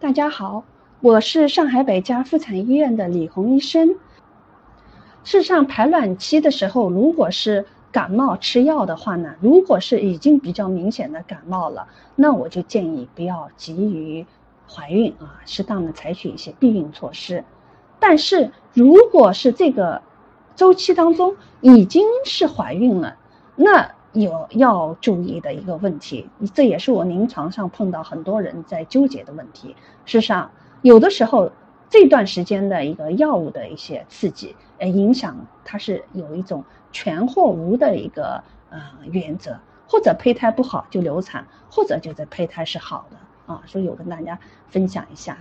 大家好，我是上海北家妇产医院的李红医生。事实上，排卵期的时候，如果是感冒吃药的话呢，如果是已经比较明显的感冒了，那我就建议不要急于怀孕啊，适当的采取一些避孕措施。但是，如果是这个周期当中已经是怀孕了，那有要注意的一个问题，这也是我临床上碰到很多人在纠结的问题。事实上，有的时候这段时间的一个药物的一些刺激，呃，影响它是有一种全或无的一个呃原则，或者胚胎不好就流产，或者就是胚胎是好的啊，所以我跟大家分享一下。